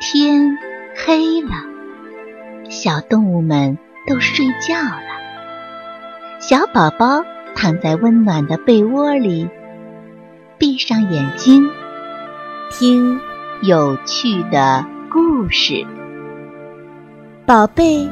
天黑了，小动物们都睡觉了。小宝宝躺在温暖的被窝里，闭上眼睛，听有趣的故事。宝贝，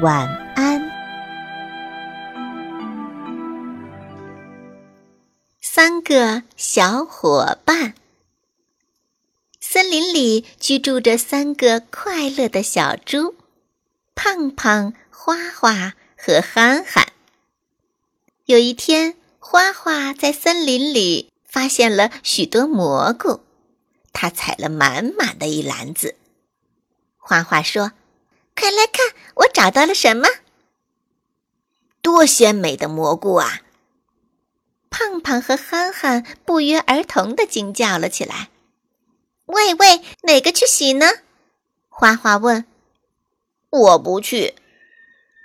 晚安。三个小伙伴。森林里居住着三个快乐的小猪：胖胖、花花和憨憨。有一天，花花在森林里发现了许多蘑菇，他采了满满的一篮子。花花说：“快来看，我找到了什么？多鲜美的蘑菇啊！”胖胖和憨憨不约而同的惊叫了起来。喂喂，哪个去洗呢？花花问。我不去。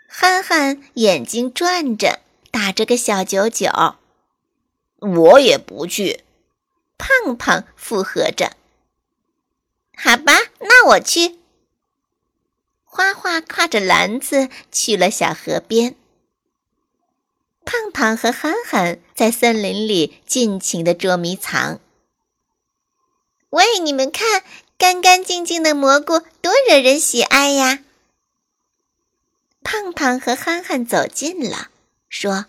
憨憨眼睛转着，打着个小九九。我也不去。胖胖附和着。好吧，那我去。花花挎着篮子去了小河边。胖胖和憨憨在森林里尽情的捉迷藏。喂，你们看，干干净净的蘑菇多惹人喜爱呀！胖胖和憨憨走近了，说：“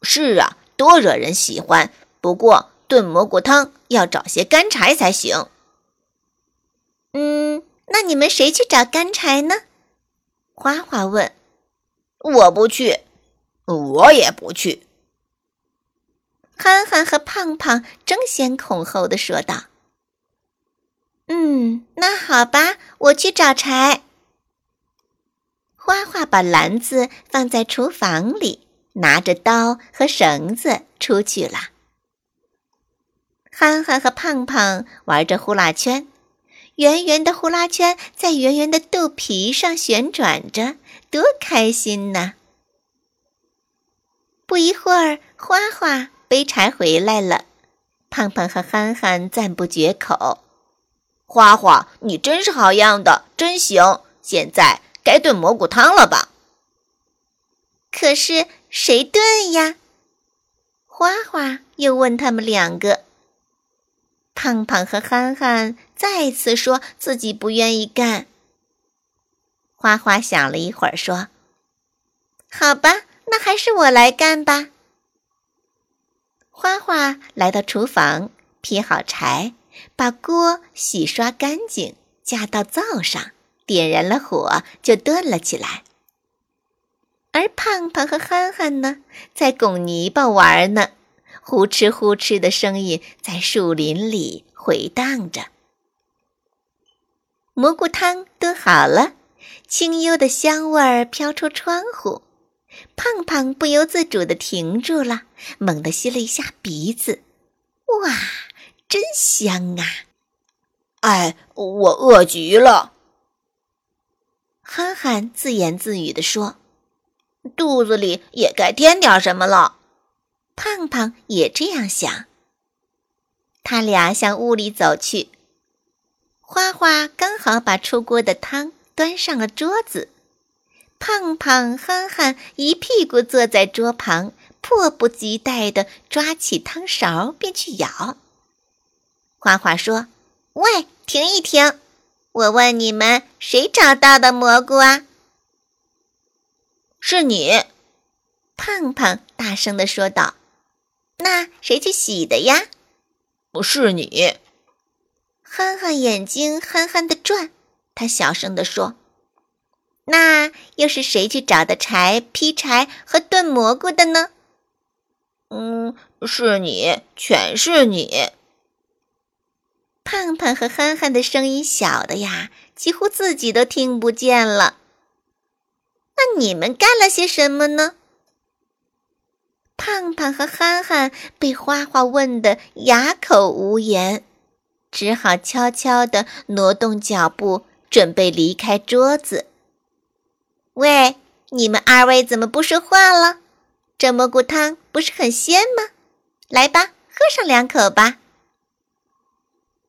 是啊，多惹人喜欢。不过炖蘑菇汤要找些干柴才行。”嗯，那你们谁去找干柴呢？花花问。我不去，我也不去。憨憨和胖胖争先恐后的说道。那好吧，我去找柴。花花把篮子放在厨房里，拿着刀和绳子出去了。憨憨和胖胖玩着呼啦圈，圆圆的呼啦圈在圆圆的肚皮上旋转着，多开心呐！不一会儿，花花背柴回来了，胖胖和憨憨赞不绝口。花花，你真是好样的，真行！现在该炖蘑菇汤了吧？可是谁炖呀？花花又问他们两个。胖胖和憨憨再次说自己不愿意干。花花想了一会儿，说：“好吧，那还是我来干吧。”花花来到厨房，劈好柴。把锅洗刷干净，架到灶上，点燃了火，就炖了起来。而胖胖和憨憨呢，在拱泥巴玩呢，呼哧呼哧的声音在树林里回荡着。蘑菇汤炖好了，清幽的香味儿飘出窗户，胖胖不由自主地停住了，猛地吸了一下鼻子，哇！真香啊！哎，我饿极了。憨憨自言自语地说：“肚子里也该添点什么了。”胖胖也这样想。他俩向屋里走去。花花刚好把出锅的汤端上了桌子。胖胖、憨憨一屁股坐在桌旁，迫不及待地抓起汤勺便去舀。花花说：“喂，停一停！我问你们，谁找到的蘑菇啊？”是你，胖胖大声的说道。“那谁去洗的呀？”“不是你。”憨憨眼睛憨憨的转，他小声的说：“那又是谁去找的柴、劈柴和炖蘑菇的呢？”“嗯，是你，全是你。”胖胖和憨憨的声音小的呀，几乎自己都听不见了。那你们干了些什么呢？胖胖和憨憨被花花问得哑口无言，只好悄悄地挪动脚步，准备离开桌子。喂，你们二位怎么不说话了？这蘑菇汤不是很鲜吗？来吧，喝上两口吧。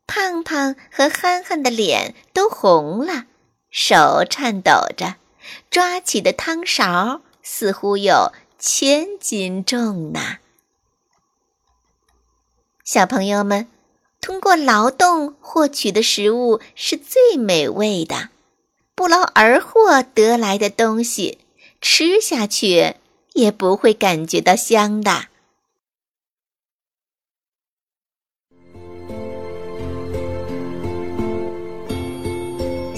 胖胖和憨憨的脸都红了，手颤抖着，抓起的汤勺似乎有千斤重呢。小朋友们，通过劳动获取的食物是最美味的，不劳而获得来的东西，吃下去也不会感觉到香的。